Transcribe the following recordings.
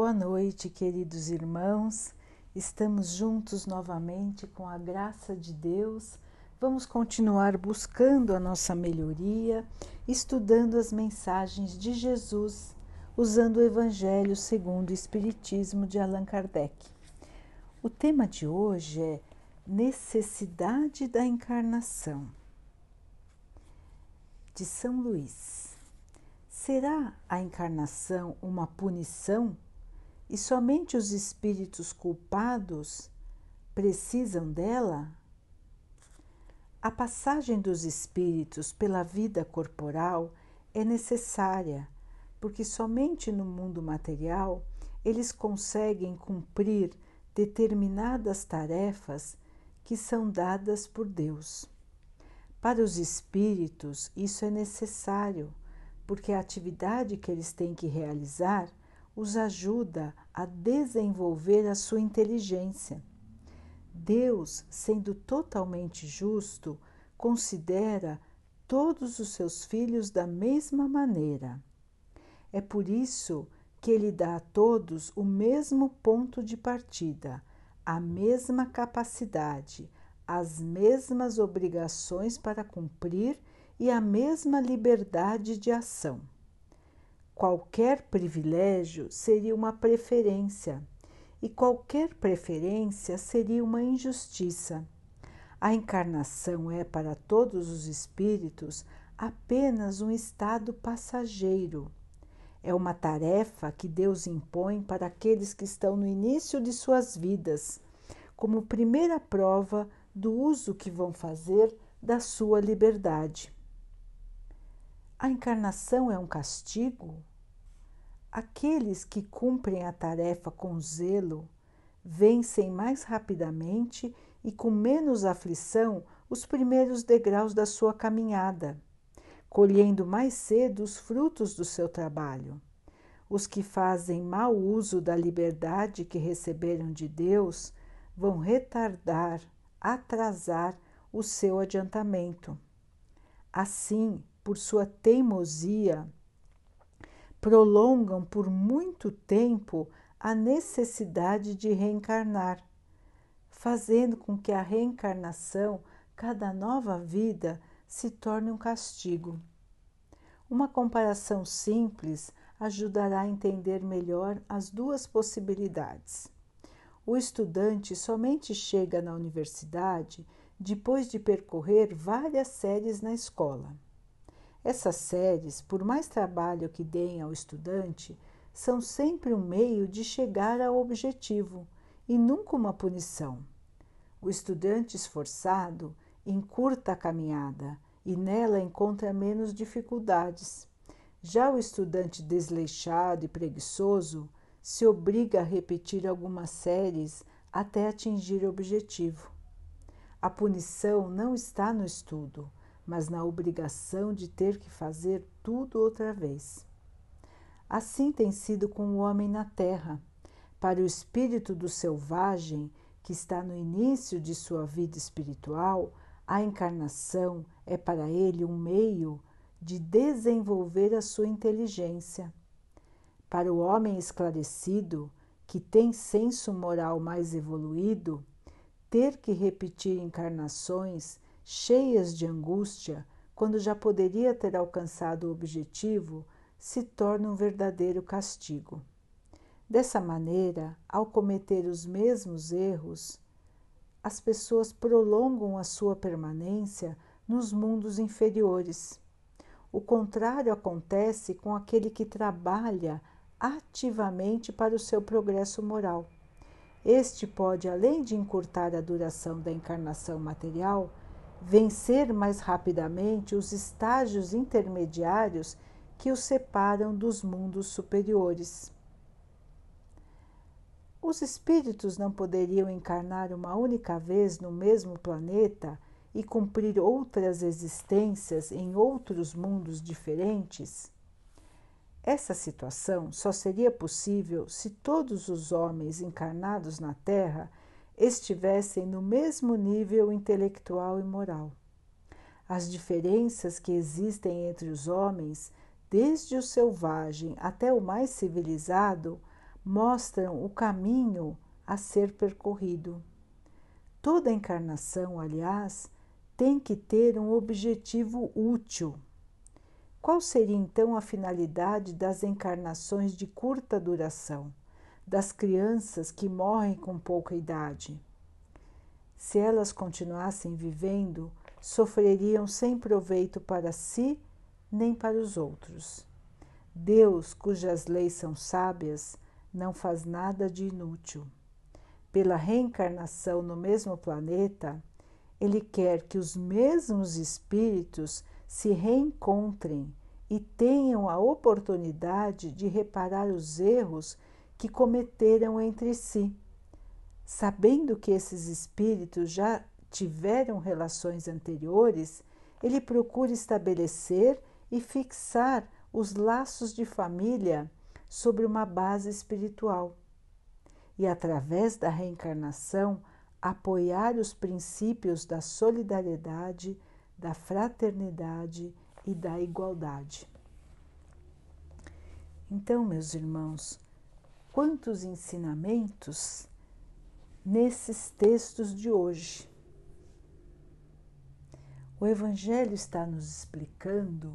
Boa noite, queridos irmãos. Estamos juntos novamente com a graça de Deus. Vamos continuar buscando a nossa melhoria, estudando as mensagens de Jesus, usando o Evangelho segundo o Espiritismo de Allan Kardec. O tema de hoje é Necessidade da Encarnação, de São Luís. Será a encarnação uma punição e somente os espíritos culpados precisam dela? A passagem dos espíritos pela vida corporal é necessária, porque somente no mundo material eles conseguem cumprir determinadas tarefas que são dadas por Deus. Para os espíritos, isso é necessário, porque a atividade que eles têm que realizar os ajuda a desenvolver a sua inteligência. Deus, sendo totalmente justo, considera todos os seus filhos da mesma maneira. É por isso que ele dá a todos o mesmo ponto de partida, a mesma capacidade, as mesmas obrigações para cumprir e a mesma liberdade de ação. Qualquer privilégio seria uma preferência, e qualquer preferência seria uma injustiça. A encarnação é para todos os espíritos apenas um estado passageiro. É uma tarefa que Deus impõe para aqueles que estão no início de suas vidas, como primeira prova do uso que vão fazer da sua liberdade. A encarnação é um castigo? Aqueles que cumprem a tarefa com zelo vencem mais rapidamente e com menos aflição os primeiros degraus da sua caminhada, colhendo mais cedo os frutos do seu trabalho. Os que fazem mau uso da liberdade que receberam de Deus vão retardar, atrasar o seu adiantamento. Assim, por sua teimosia, prolongam por muito tempo a necessidade de reencarnar, fazendo com que a reencarnação, cada nova vida, se torne um castigo. Uma comparação simples ajudará a entender melhor as duas possibilidades. O estudante somente chega na universidade depois de percorrer várias séries na escola. Essas séries, por mais trabalho que deem ao estudante, são sempre um meio de chegar ao objetivo e nunca uma punição. O estudante esforçado encurta a caminhada e nela encontra menos dificuldades. Já o estudante desleixado e preguiçoso se obriga a repetir algumas séries até atingir o objetivo. A punição não está no estudo, mas na obrigação de ter que fazer tudo outra vez. Assim tem sido com o homem na terra. Para o espírito do selvagem, que está no início de sua vida espiritual, a encarnação é para ele um meio de desenvolver a sua inteligência. Para o homem esclarecido, que tem senso moral mais evoluído, ter que repetir encarnações cheias de angústia, quando já poderia ter alcançado o objetivo, se torna um verdadeiro castigo. Dessa maneira, ao cometer os mesmos erros, as pessoas prolongam a sua permanência nos mundos inferiores. O contrário acontece com aquele que trabalha ativamente para o seu progresso moral. Este pode, além de encurtar a duração da encarnação material, vencer mais rapidamente os estágios intermediários que os separam dos mundos superiores. Os espíritos não poderiam encarnar uma única vez no mesmo planeta e cumprir outras existências em outros mundos diferentes? Essa situação só seria possível se todos os homens encarnados na Terra estivessem no mesmo nível intelectual e moral. As diferenças que existem entre os homens, desde o selvagem até o mais civilizado, mostram o caminho a ser percorrido. Toda encarnação, aliás, tem que ter um objetivo útil. Qual seria então a finalidade das encarnações de curta duração, das crianças que morrem com pouca idade? Se elas continuassem vivendo, sofreriam sem proveito para si nem para os outros. Deus, cujas leis são sábias, não faz nada de inútil. Pela reencarnação no mesmo planeta, Ele quer que os mesmos espíritos se reencontrem e tenham a oportunidade de reparar os erros que cometeram entre si, sabendo que esses espíritos já tiveram relações anteriores, ele procura estabelecer e fixar os laços de família sobre uma base espiritual e, através da reencarnação, apoiar os princípios da solidariedade, da fraternidade e da igualdade. Então, meus irmãos, quantos ensinamentos nesses textos de hoje. O Evangelho está nos explicando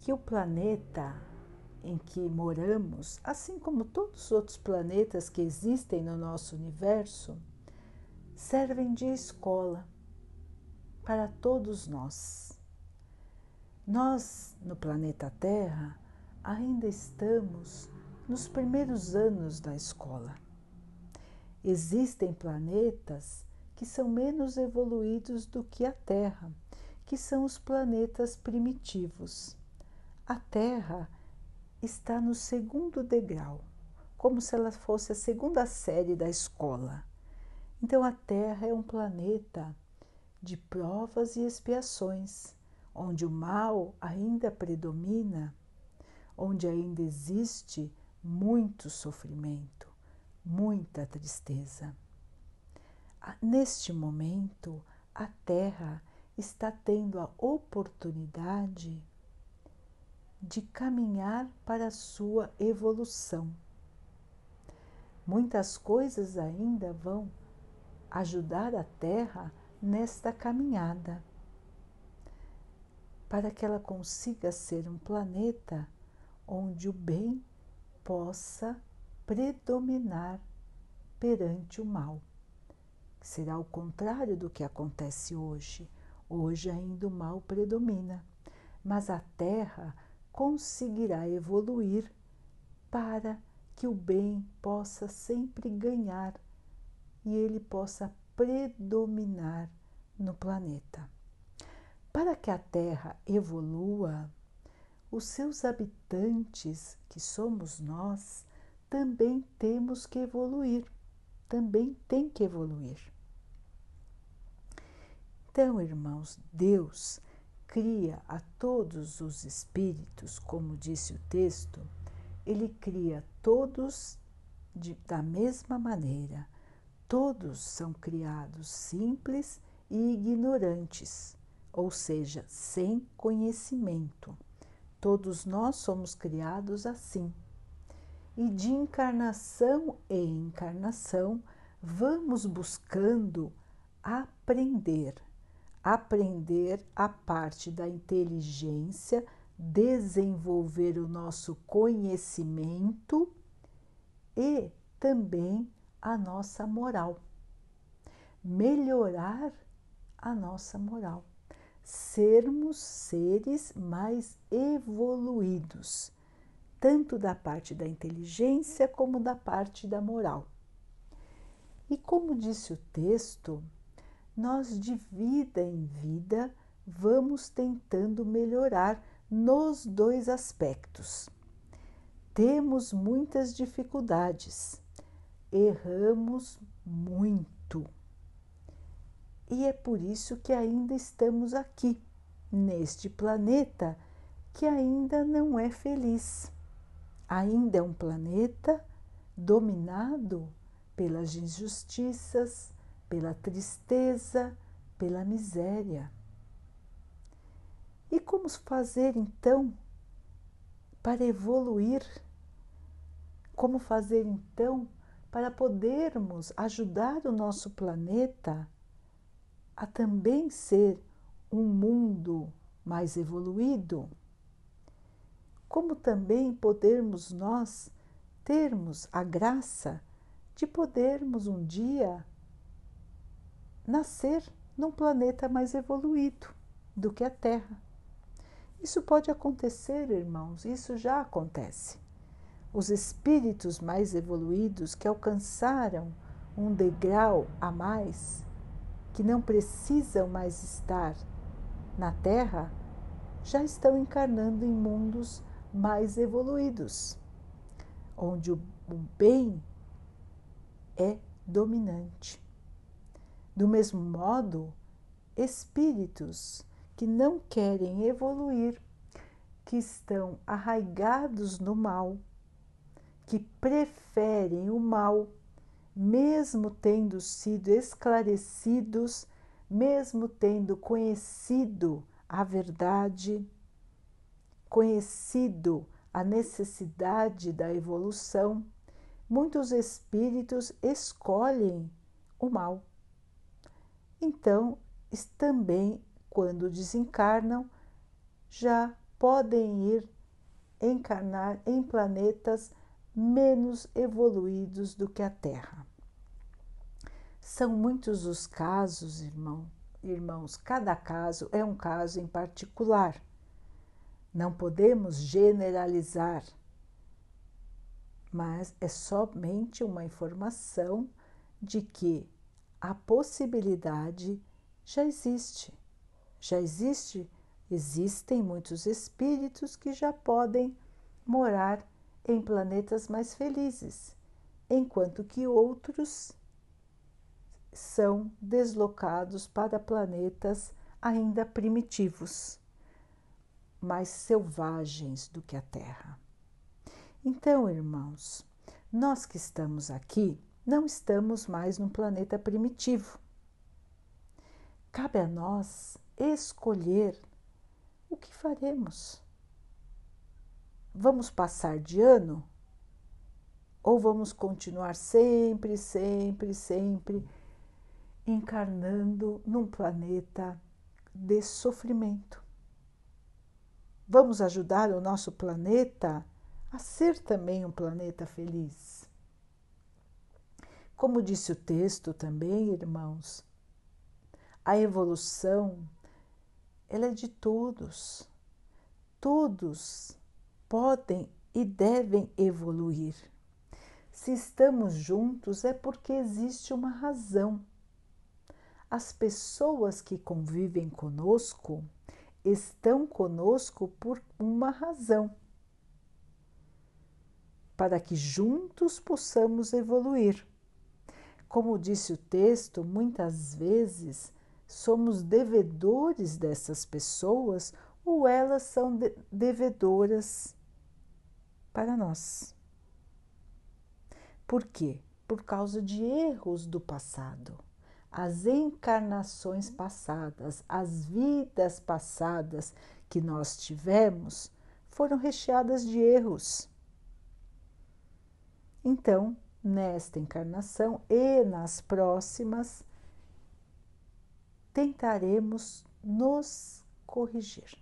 que o planeta em que moramos, assim como todos os outros planetas que existem no nosso universo, servem de escola para todos nós. Nós, no planeta Terra, ainda estamos nos primeiros anos da escola. Existem planetas que são menos evoluídos do que a Terra, que são os planetas primitivos. A Terra está no segundo degrau, como se ela fosse a segunda série da escola. Então a Terra é um planeta de provas e expiações, onde o mal ainda predomina, onde ainda existe muito sofrimento, muita tristeza. Neste momento, a Terra está tendo a oportunidade de caminhar para a sua evolução. Muitas coisas ainda vão ajudar a Terra nesta caminhada, para que ela consiga ser um planeta onde o bem possa predominar perante o mal. Será o contrário do que acontece hoje. Hoje ainda o mal predomina, mas a Terra conseguirá evoluir para que o bem possa sempre ganhar e ele possa predominar no planeta. Para que a Terra evolua, os seus habitantes, que somos nós, também temos que evoluir, também tem que evoluir. Então, irmãos, Deus cria a todos os espíritos, como disse o texto, ele cria todos de, da mesma maneira. Todos são criados simples e ignorantes, ou seja, sem conhecimento. Todos nós somos criados assim. E de encarnação em encarnação, vamos buscando aprender aprender a parte da inteligência, desenvolver o nosso conhecimento e também a nossa moral. Melhorar a nossa moral. Sermos seres mais evoluídos, tanto da parte da inteligência como da parte da moral. E como disse o texto, nós de vida em vida vamos tentando melhorar nos dois aspectos. Temos muitas dificuldades, erramos muito. E é por isso que ainda estamos aqui, neste planeta que ainda não é feliz. Ainda é um planeta dominado pelas injustiças, pela tristeza, pela miséria. E como fazer então para evoluir? Como fazer então para podermos ajudar o nosso planeta a também ser um mundo mais evoluído? Como também podermos nós termos a graça de podermos um dia nascer num planeta mais evoluído do que a Terra? Isso pode acontecer, irmãos, isso já acontece os espíritos mais evoluídos que alcançaram um degrau a mais, que não precisam mais estar na Terra, já estão encarnando em mundos mais evoluídos, onde o, bem é dominante. Do mesmo modo, espíritos que não querem evoluir, que estão arraigados no mal, que preferem o mal, mesmo tendo sido esclarecidos, mesmo tendo conhecido a verdade, conhecido a necessidade da evolução, muitos espíritos escolhem o mal. Então, também, quando desencarnam, já podem ir encarnar em planetas menos evoluídos do que a Terra. São muitos os casos, irmão, irmãos, cada caso é um caso em particular. Não podemos generalizar, mas é somente uma informação de que a possibilidade já existe. Já existe, existem muitos espíritos que já podem morar em planetas mais felizes, enquanto que outros são deslocados para planetas ainda primitivos, mais selvagens do que a Terra. Então, irmãos, nós que estamos aqui não estamos mais num planeta primitivo. Cabe a nós escolher o que faremos. Vamos passar de ano? Ou vamos continuar sempre, sempre, sempre encarnando num planeta de sofrimento? Vamos ajudar o nosso planeta a ser também um planeta feliz. Como disse o texto também, irmãos, a evolução ela é de todos. Todos podem e devem evoluir. Se estamos juntos é porque existe uma razão. As pessoas que convivem conosco estão conosco por uma razão. Para que juntos possamos evoluir. Como disse o texto, muitas vezes somos devedores dessas pessoas ou elas são devedoras para nós. Por quê? Por causa de erros do passado. As encarnações passadas, as vidas passadas que nós tivemos foram recheadas de erros. Então, nesta encarnação e nas próximas, tentaremos nos corrigir,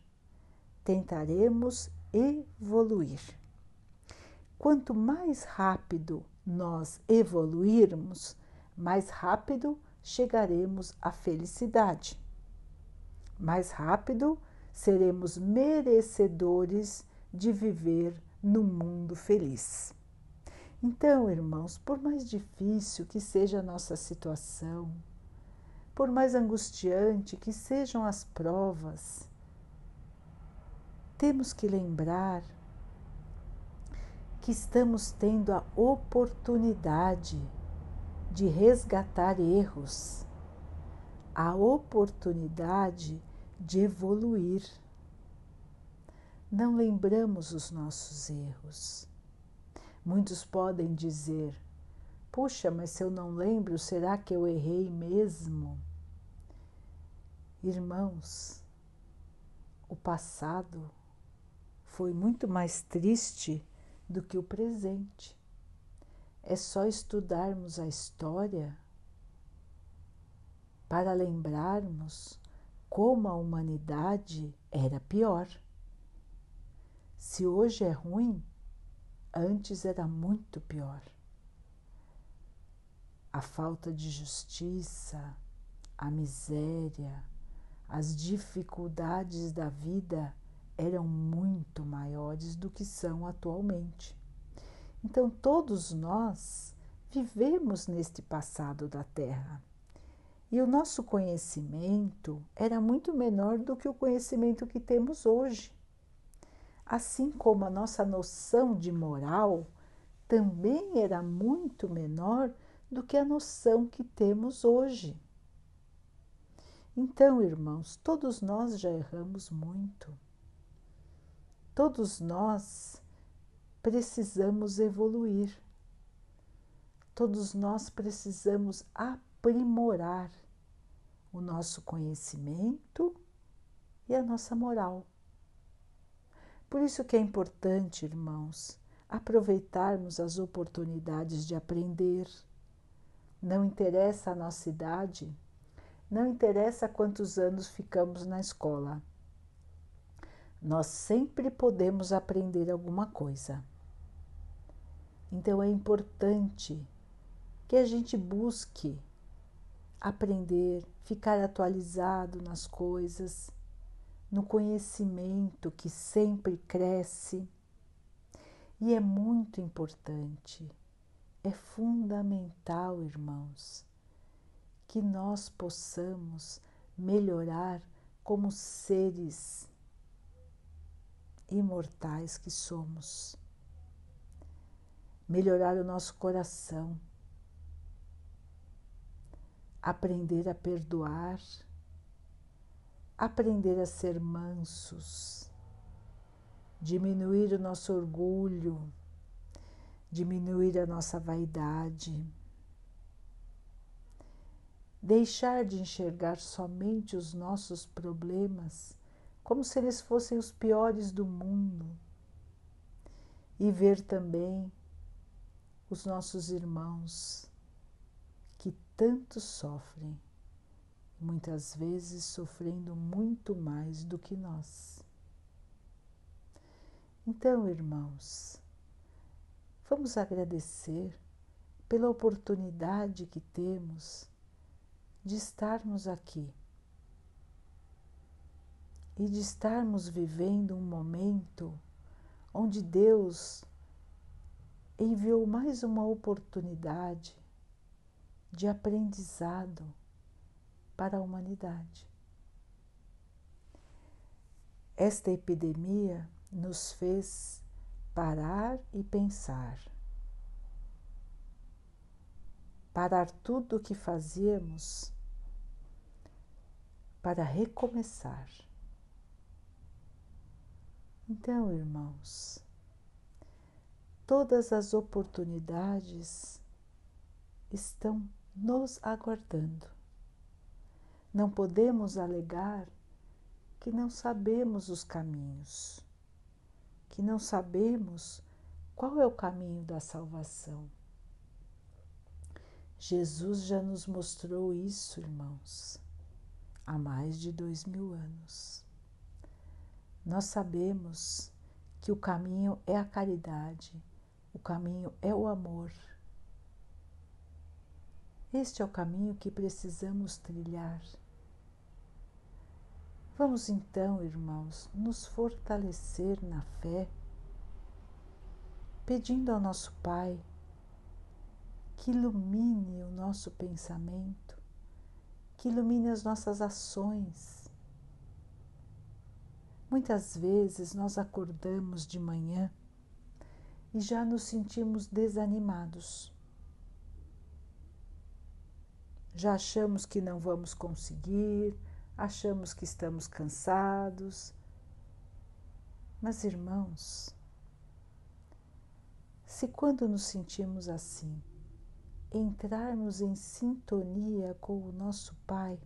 tentaremos evoluir. Quanto mais rápido nós evoluirmos, mais rápido chegaremos à felicidade. Mais rápido seremos merecedores de viver no mundo feliz. Então, irmãos, por mais difícil que seja a nossa situação, por mais angustiante que sejam as provas, temos que lembrar que estamos tendo a oportunidade de resgatar erros, a oportunidade de evoluir. Não lembramos os nossos erros. Muitos podem dizer: Puxa, mas se eu não lembro, será que eu errei mesmo? Irmãos, o passado foi muito mais triste do que o presente. é só estudarmos a história para lembrarmos como a humanidade era pior. Se hoje é ruim, antes era muito pior. A falta de justiça, a miséria, as dificuldades da vida eram muito maiores do que são atualmente. Então, todos nós vivemos neste passado da Terra. E o nosso conhecimento era muito menor do que o conhecimento que temos hoje. Assim como a nossa noção de moral também era muito menor do que a noção que temos hoje. Então, irmãos, todos nós já erramos muito. Todos nós precisamos evoluir. Todos nós precisamos aprimorar o nosso conhecimento e a nossa moral. Por isso que é importante, irmãos, aproveitarmos as oportunidades de aprender. Não interessa a nossa idade, não interessa quantos anos ficamos na escola. Nós sempre podemos aprender alguma coisa. Então é importante que a gente busque aprender, ficar atualizado nas coisas, no conhecimento que sempre cresce. E é muito importante, é fundamental, irmãos, que nós possamos melhorar como seres imortais que somos. Melhorar o nosso coração. Aprender a perdoar, aprender a ser mansos, diminuir o nosso orgulho, diminuir a nossa vaidade, deixar de enxergar somente os nossos problemas como se eles fossem os piores do mundo e ver também os nossos irmãos tanto sofrem, muitas vezes sofrendo muito mais do que nós. Então, irmãos, vamos agradecer pela oportunidade que temos de estarmos aqui e de estarmos vivendo um momento onde Deus enviou mais uma oportunidade de aprendizado para a humanidade. Esta epidemia nos fez parar e pensar. Parar tudo o que fazíamos para recomeçar. Então, irmãos, todas as oportunidades estão nos aguardando. Não podemos alegar que não sabemos os caminhos, que não sabemos qual é o caminho da salvação. Jesus já nos mostrou isso, irmãos, há mais de dois mil anos. Nós sabemos que o caminho é a caridade, o caminho é o amor este é o caminho que precisamos trilhar. Vamos então, irmãos, nos fortalecer na fé, pedindo ao nosso Pai que ilumine o nosso pensamento, que ilumine as nossas ações. Muitas vezes nós acordamos de manhã e já nos sentimos desanimados já achamos que não vamos conseguir, achamos que estamos cansados. Mas, irmãos, se quando nos sentimos assim, entrarmos em sintonia com o nosso Pai,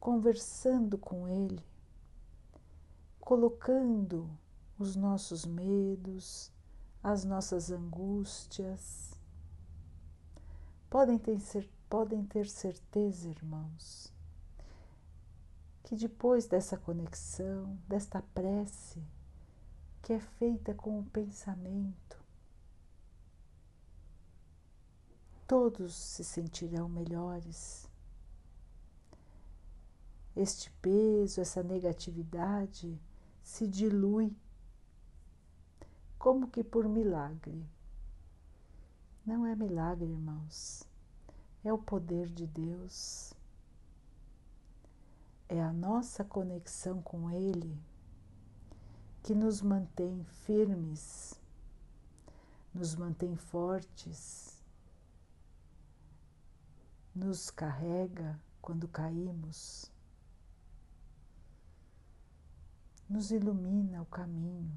conversando com Ele, colocando os nossos medos, as nossas angústias. Podem ter, podem ter certeza, irmãos, que depois dessa conexão, desta prece, que é feita com o pensamento, todos se sentirão melhores. Este peso, essa negatividade se dilui. Como que por milagre. Não é milagre, irmãos, é o poder de Deus, é a nossa conexão com Ele que nos mantém firmes, nos mantém fortes nos carrega quando caímos, nos ilumina o caminho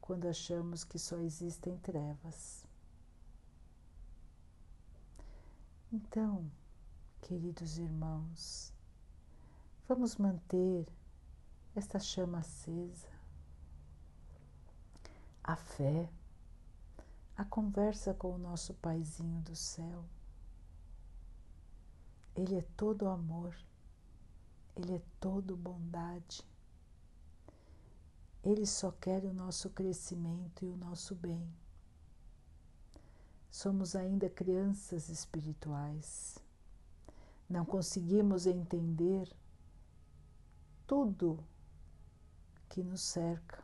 quando achamos que só existem trevas. Então, queridos irmãos, vamos manter esta chama acesa, a fé, a conversa com o nosso Paizinho do céu ele é todo amor, Ele é todo bondade. Ele só quer o nosso crescimento e o nosso bem. Somos ainda crianças espirituais. Não conseguimos entender tudo que nos cerca.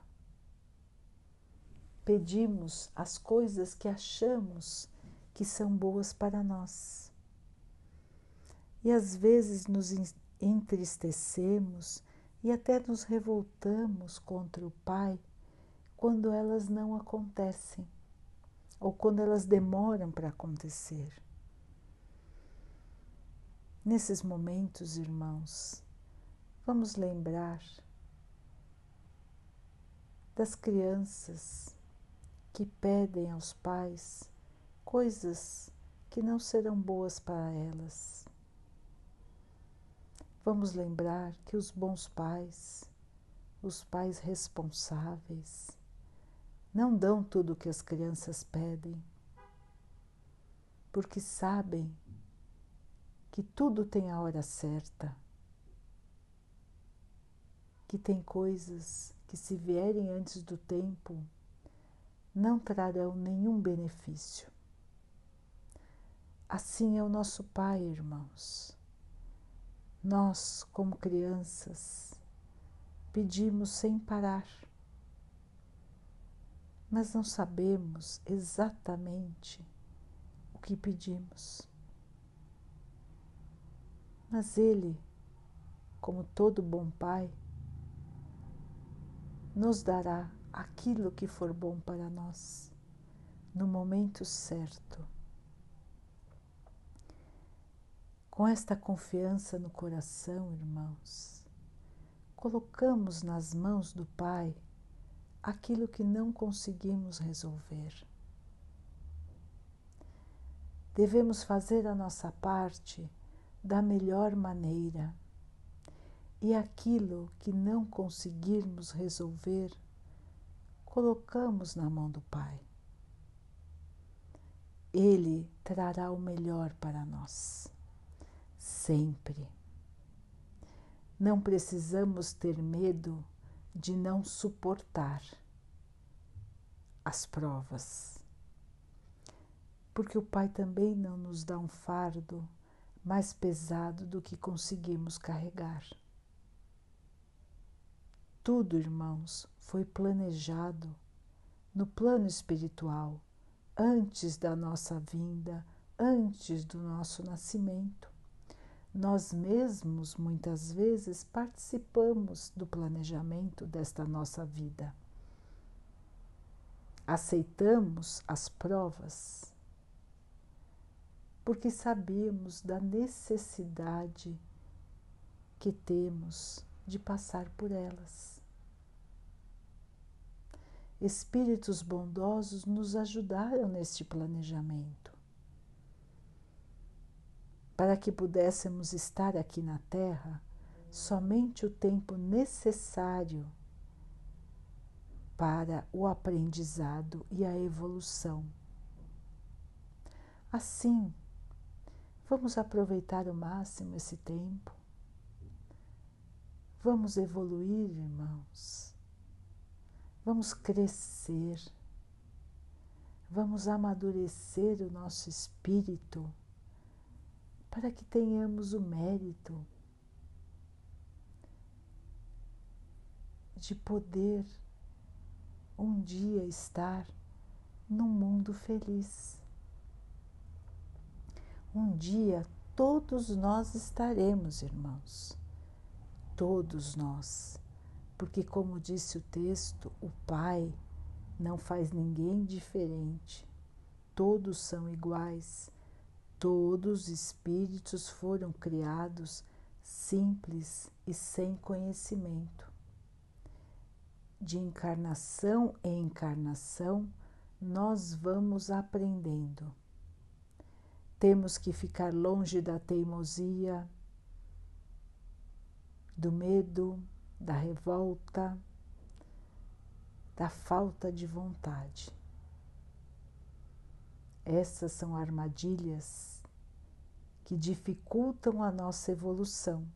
Pedimos as coisas que achamos que são boas para nós e às vezes nos entristecemos e até nos revoltamos contra o Pai quando elas não acontecem ou quando elas demoram para acontecer. Nesses momentos, irmãos, vamos lembrar das crianças que pedem aos pais coisas que não serão boas para elas. Vamos lembrar que os bons pais, os pais responsáveis, não dão tudo o que as crianças pedem, porque sabem que tudo tem a hora certa, que tem coisas que, se vierem antes do tempo, não trarão nenhum benefício. Assim é o nosso Pai, irmãos. Nós, como crianças, pedimos sem parar, mas não sabemos exatamente o que pedimos. Mas Ele, como todo bom Pai, nos dará aquilo que for bom para nós, no momento certo. Com esta confiança no coração, irmãos, colocamos nas mãos do Pai aquilo que não conseguimos resolver. Devemos fazer a nossa parte da melhor maneira e aquilo que não conseguirmos resolver, colocamos na mão do Pai. Ele trará o melhor para nós sempre. Não precisamos ter medo de não suportar as provas, porque o Pai também não nos dá um fardo mais pesado do que conseguimos carregar. Tudo, irmãos, foi planejado no plano espiritual antes da nossa vinda, antes do nosso nascimento. Nós mesmos, muitas vezes, participamos do planejamento desta nossa vida. Aceitamos as provas porque sabemos da necessidade que temos de passar por elas. Espíritos bondosos nos ajudaram neste planejamento para que pudéssemos estar aqui na Terra somente o tempo necessário para o aprendizado e a evolução. Assim, vamos aproveitar ao máximo esse tempo. Vamos evoluir, irmãos. Vamos crescer. Vamos amadurecer o nosso espírito para que tenhamos o mérito de poder um dia estar num mundo feliz. Um dia todos nós estaremos, irmãos, todos nós, porque, como disse o texto, o Pai não faz ninguém diferente, todos são iguais, todos os espíritos foram criados simples e sem conhecimento de encarnação em encarnação, nós vamos aprendendo. Temos que ficar longe da teimosia, do medo, da revolta, da falta de vontade. Essas são armadilhas que dificultam a nossa evolução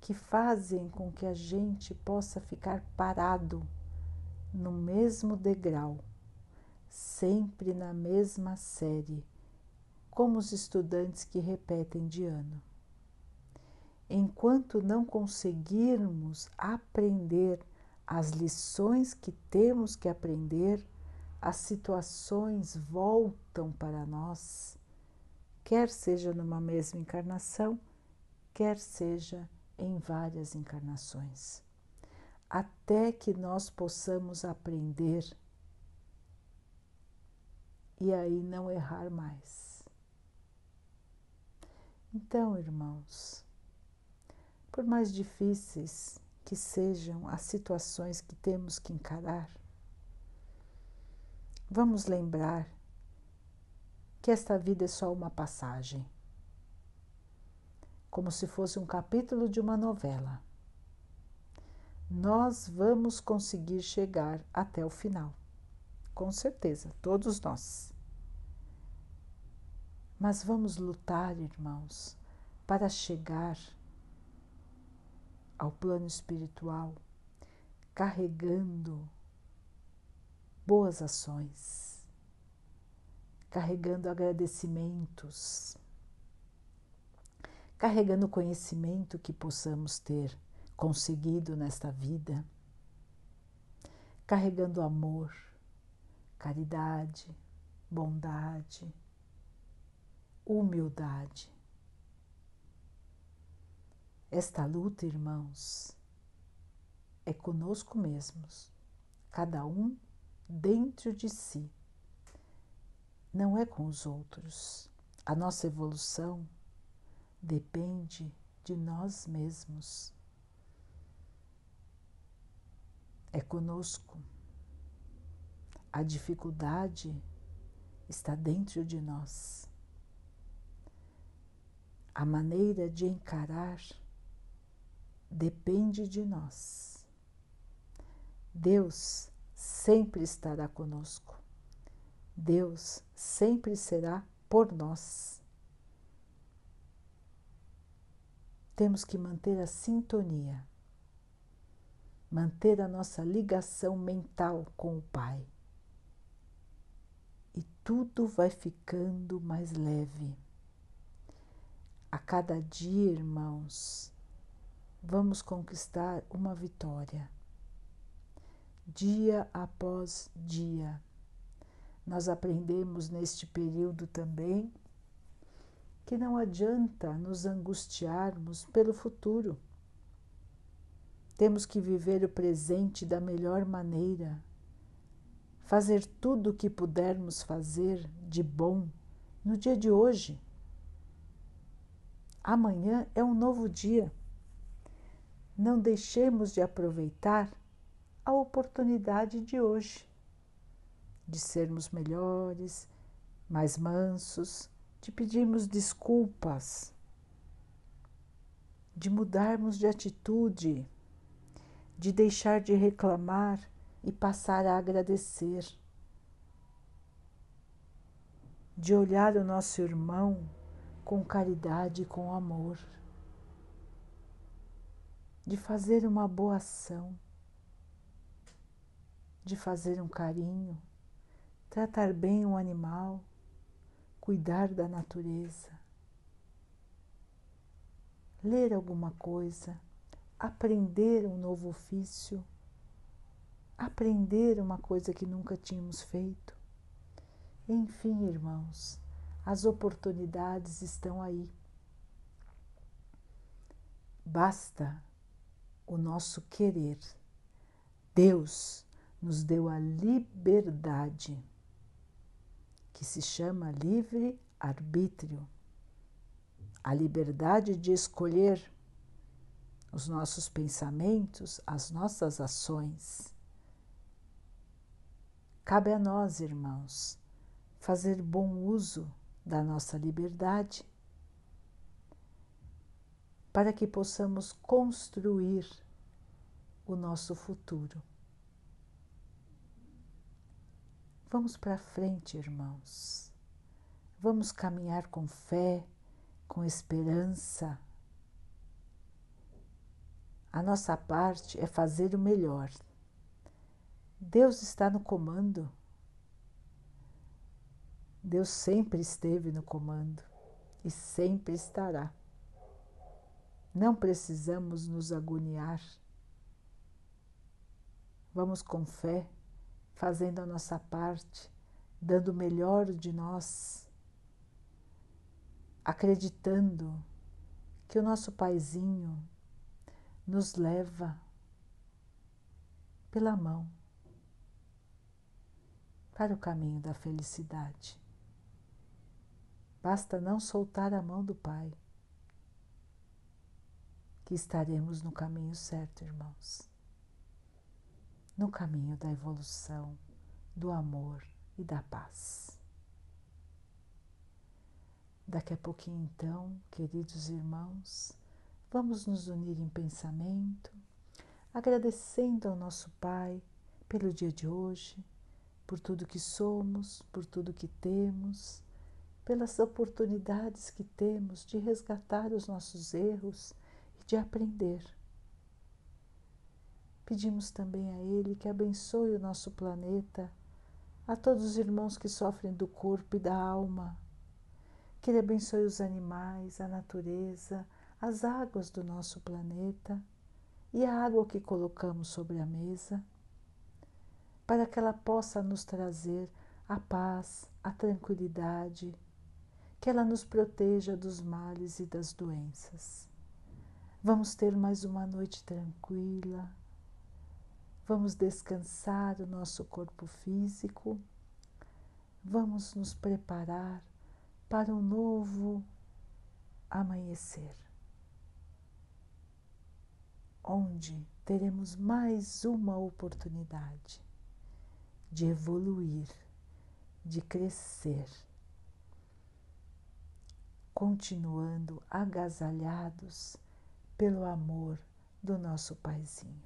que fazem com que a gente possa ficar parado no mesmo degrau, sempre na mesma série, como os estudantes que repetem de ano. Enquanto não conseguirmos aprender as lições que temos que aprender, as situações voltam para nós, quer seja numa mesma encarnação, quer seja em várias encarnações, até que nós possamos aprender e aí não errar mais. Então, irmãos, por mais difíceis que sejam as situações que temos que encarar, vamos lembrar que esta vida é só uma passagem como se fosse um capítulo de uma novela. Nós vamos conseguir chegar até o final, com certeza, todos nós. Mas vamos lutar, irmãos, para chegar ao plano espiritual carregando boas ações, carregando agradecimentos carregando conhecimento que possamos ter conseguido nesta vida, carregando amor, caridade, bondade, humildade. Esta luta, irmãos, é conosco mesmos, cada um dentro de si, não é com os outros. A nossa evolução depende de nós mesmos. É conosco. A dificuldade está dentro de nós. A maneira de encarar depende de nós. Deus sempre estará conosco. Deus sempre será por nós. temos que manter a sintonia, manter a nossa ligação mental com o Pai. E tudo vai ficando mais leve. A cada dia, irmãos, vamos conquistar uma vitória. Dia após dia. Nós aprendemos neste período também que não adianta nos angustiarmos pelo futuro. Temos que viver o presente da melhor maneira, fazer tudo o que pudermos fazer de bom no dia de hoje. Amanhã é um novo dia. Não deixemos de aproveitar a oportunidade de hoje, de sermos melhores, mais mansos, de pedirmos desculpas, de mudarmos de atitude, de deixar de reclamar e passar a agradecer, de olhar o nosso irmão com caridade e com amor, de fazer uma boa ação, de fazer um carinho, tratar bem um animal, cuidar da natureza, ler alguma coisa, aprender um novo ofício, aprender uma coisa que nunca tínhamos feito. Enfim, irmãos, as oportunidades estão aí. Basta o nosso querer. Deus nos deu a liberdade, que se chama livre arbítrio, a liberdade de escolher os nossos pensamentos, as nossas ações. Cabe a nós, irmãos, fazer bom uso da nossa liberdade para que possamos construir o nosso futuro. Vamos para frente, irmãos. Vamos caminhar com fé, com esperança. A nossa parte é fazer o melhor. Deus está no comando. Deus sempre esteve no comando e sempre estará. Não precisamos nos agoniar. Vamos com fé, fazendo a nossa parte, dando o melhor de nós, acreditando que o nosso Paizinho nos leva pela mão para o caminho da felicidade. Basta não soltar a mão do Pai, que estaremos no caminho certo, irmãos. No caminho da evolução, do amor e da paz. Daqui a pouquinho, então, queridos irmãos, vamos nos unir em pensamento, agradecendo ao nosso Pai pelo dia de hoje, por tudo que somos, por tudo que temos pelas oportunidades que temos de resgatar os nossos erros e de aprender. Pedimos também a Ele que abençoe o nosso planeta, a todos os irmãos que sofrem do corpo e da alma, que Ele abençoe os animais, a natureza, as águas do nosso planeta e a água que colocamos sobre a mesa, para que ela possa nos trazer a paz, a tranquilidade que ela nos proteja dos males e das doenças. Vamos ter mais uma noite tranquila, vamos descansar o nosso corpo físico, vamos nos preparar para um novo amanhecer, onde teremos mais uma oportunidade de evoluir, de crescer. Continuando agasalhados pelo amor do nosso Paizinho.